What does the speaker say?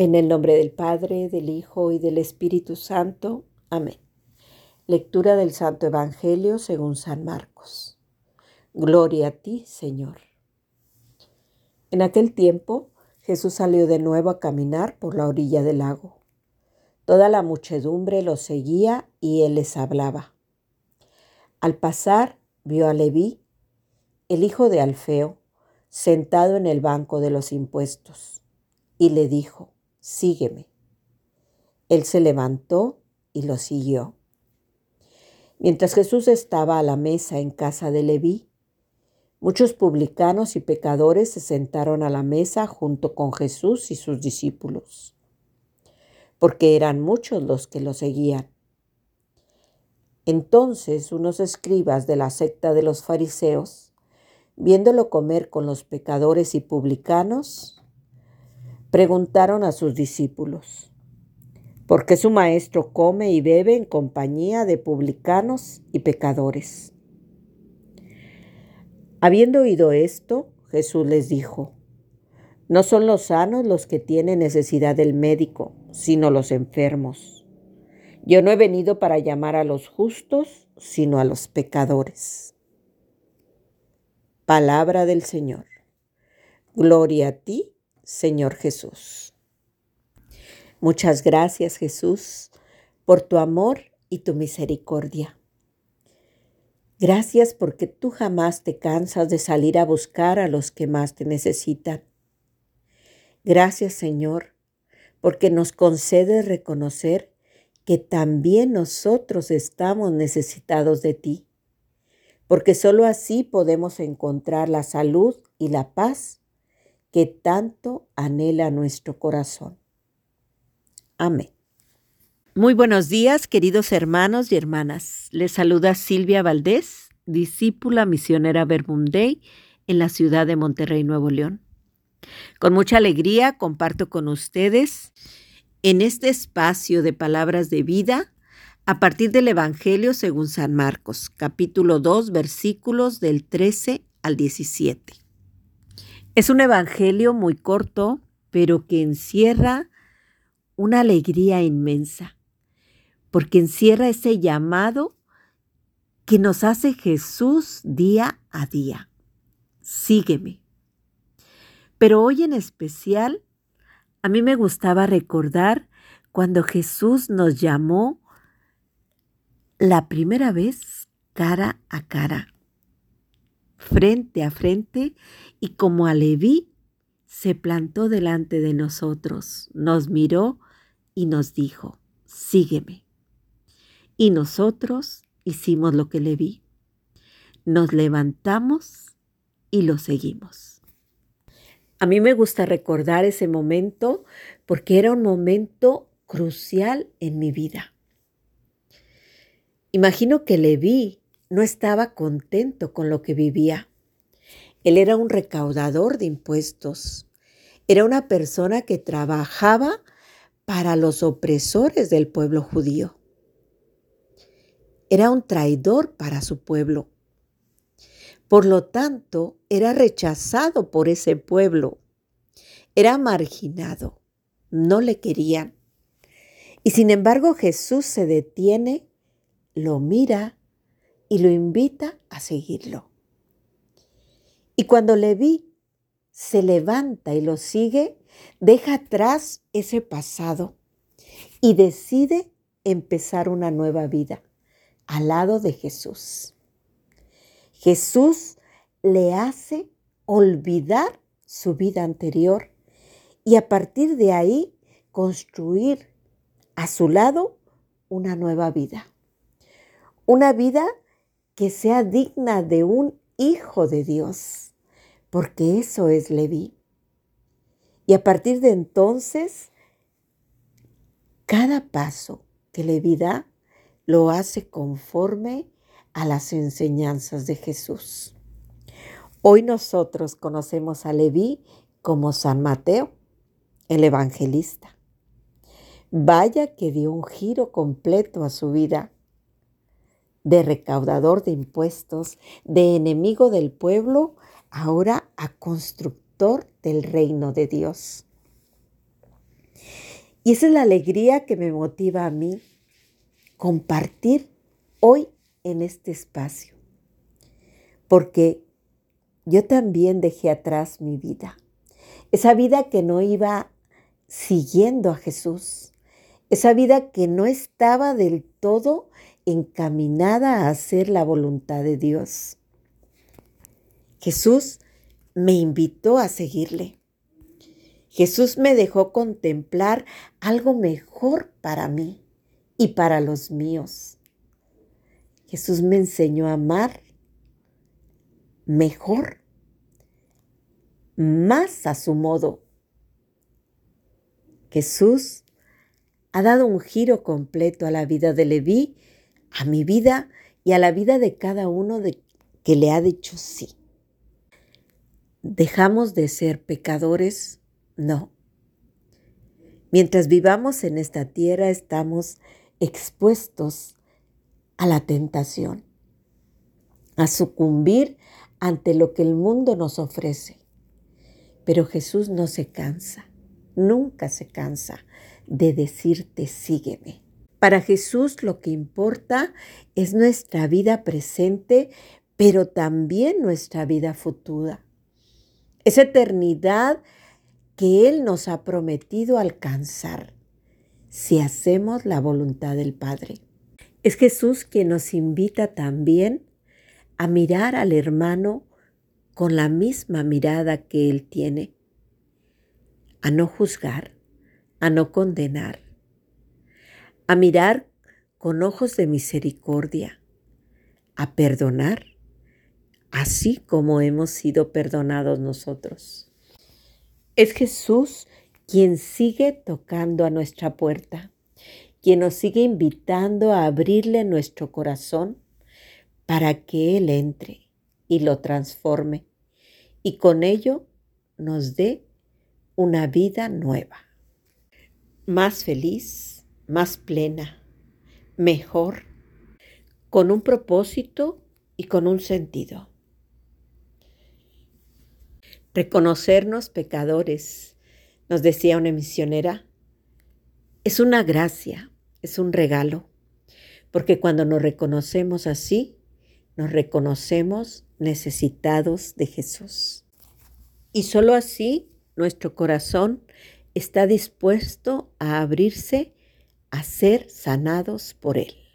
En el nombre del Padre, del Hijo y del Espíritu Santo. Amén. Lectura del Santo Evangelio según San Marcos. Gloria a ti, Señor. En aquel tiempo Jesús salió de nuevo a caminar por la orilla del lago. Toda la muchedumbre lo seguía y él les hablaba. Al pasar vio a Leví, el hijo de Alfeo, sentado en el banco de los impuestos, y le dijo, sígueme. Él se levantó y lo siguió. Mientras Jesús estaba a la mesa en casa de Leví, muchos publicanos y pecadores se sentaron a la mesa junto con Jesús y sus discípulos, porque eran muchos los que lo seguían. Entonces unos escribas de la secta de los fariseos, viéndolo comer con los pecadores y publicanos, preguntaron a sus discípulos, ¿por qué su maestro come y bebe en compañía de publicanos y pecadores? Habiendo oído esto, Jesús les dijo, no son los sanos los que tienen necesidad del médico, sino los enfermos. Yo no he venido para llamar a los justos, sino a los pecadores. Palabra del Señor. Gloria a ti, Señor Jesús. Muchas gracias Jesús por tu amor y tu misericordia. Gracias porque tú jamás te cansas de salir a buscar a los que más te necesitan. Gracias Señor porque nos concede reconocer que también nosotros estamos necesitados de ti, porque sólo así podemos encontrar la salud y la paz que tanto anhela nuestro corazón. Amén. Muy buenos días, queridos hermanos y hermanas. Les saluda Silvia Valdés, discípula misionera Verbundey en la ciudad de Monterrey, Nuevo León. Con mucha alegría comparto con ustedes en este espacio de palabras de vida a partir del Evangelio según San Marcos, capítulo 2, versículos del 13 al 17. Es un evangelio muy corto, pero que encierra una alegría inmensa, porque encierra ese llamado que nos hace Jesús día a día. Sígueme. Pero hoy en especial, a mí me gustaba recordar cuando Jesús nos llamó la primera vez cara a cara frente a frente y como a Leví se plantó delante de nosotros, nos miró y nos dijo, sígueme. Y nosotros hicimos lo que le vi. Nos levantamos y lo seguimos. A mí me gusta recordar ese momento porque era un momento crucial en mi vida. Imagino que Leví no estaba contento con lo que vivía. Él era un recaudador de impuestos. Era una persona que trabajaba para los opresores del pueblo judío. Era un traidor para su pueblo. Por lo tanto, era rechazado por ese pueblo. Era marginado. No le querían. Y sin embargo Jesús se detiene, lo mira y lo invita a seguirlo. Y cuando Leví se levanta y lo sigue, deja atrás ese pasado y decide empezar una nueva vida al lado de Jesús. Jesús le hace olvidar su vida anterior y a partir de ahí construir a su lado una nueva vida. Una vida que sea digna de un hijo de Dios, porque eso es Leví. Y a partir de entonces, cada paso que Leví da lo hace conforme a las enseñanzas de Jesús. Hoy nosotros conocemos a Leví como San Mateo, el evangelista. Vaya que dio un giro completo a su vida de recaudador de impuestos, de enemigo del pueblo, ahora a constructor del reino de Dios. Y esa es la alegría que me motiva a mí compartir hoy en este espacio. Porque yo también dejé atrás mi vida. Esa vida que no iba siguiendo a Jesús. Esa vida que no estaba del todo encaminada a hacer la voluntad de Dios. Jesús me invitó a seguirle. Jesús me dejó contemplar algo mejor para mí y para los míos. Jesús me enseñó a amar mejor, más a su modo. Jesús ha dado un giro completo a la vida de Leví, a mi vida y a la vida de cada uno de que le ha dicho sí. ¿Dejamos de ser pecadores? No. Mientras vivamos en esta tierra estamos expuestos a la tentación, a sucumbir ante lo que el mundo nos ofrece. Pero Jesús no se cansa, nunca se cansa de decirte sígueme. Para Jesús lo que importa es nuestra vida presente, pero también nuestra vida futura. Esa eternidad que Él nos ha prometido alcanzar si hacemos la voluntad del Padre. Es Jesús quien nos invita también a mirar al hermano con la misma mirada que Él tiene, a no juzgar, a no condenar, a mirar con ojos de misericordia, a perdonar, así como hemos sido perdonados nosotros. Es Jesús quien sigue tocando a nuestra puerta, quien nos sigue invitando a abrirle nuestro corazón para que Él entre y lo transforme y con ello nos dé una vida nueva, más feliz, más plena, mejor, con un propósito y con un sentido. Reconocernos pecadores, nos decía una misionera, es una gracia, es un regalo, porque cuando nos reconocemos así, nos reconocemos necesitados de Jesús. Y solo así nuestro corazón está dispuesto a abrirse a ser sanados por Él.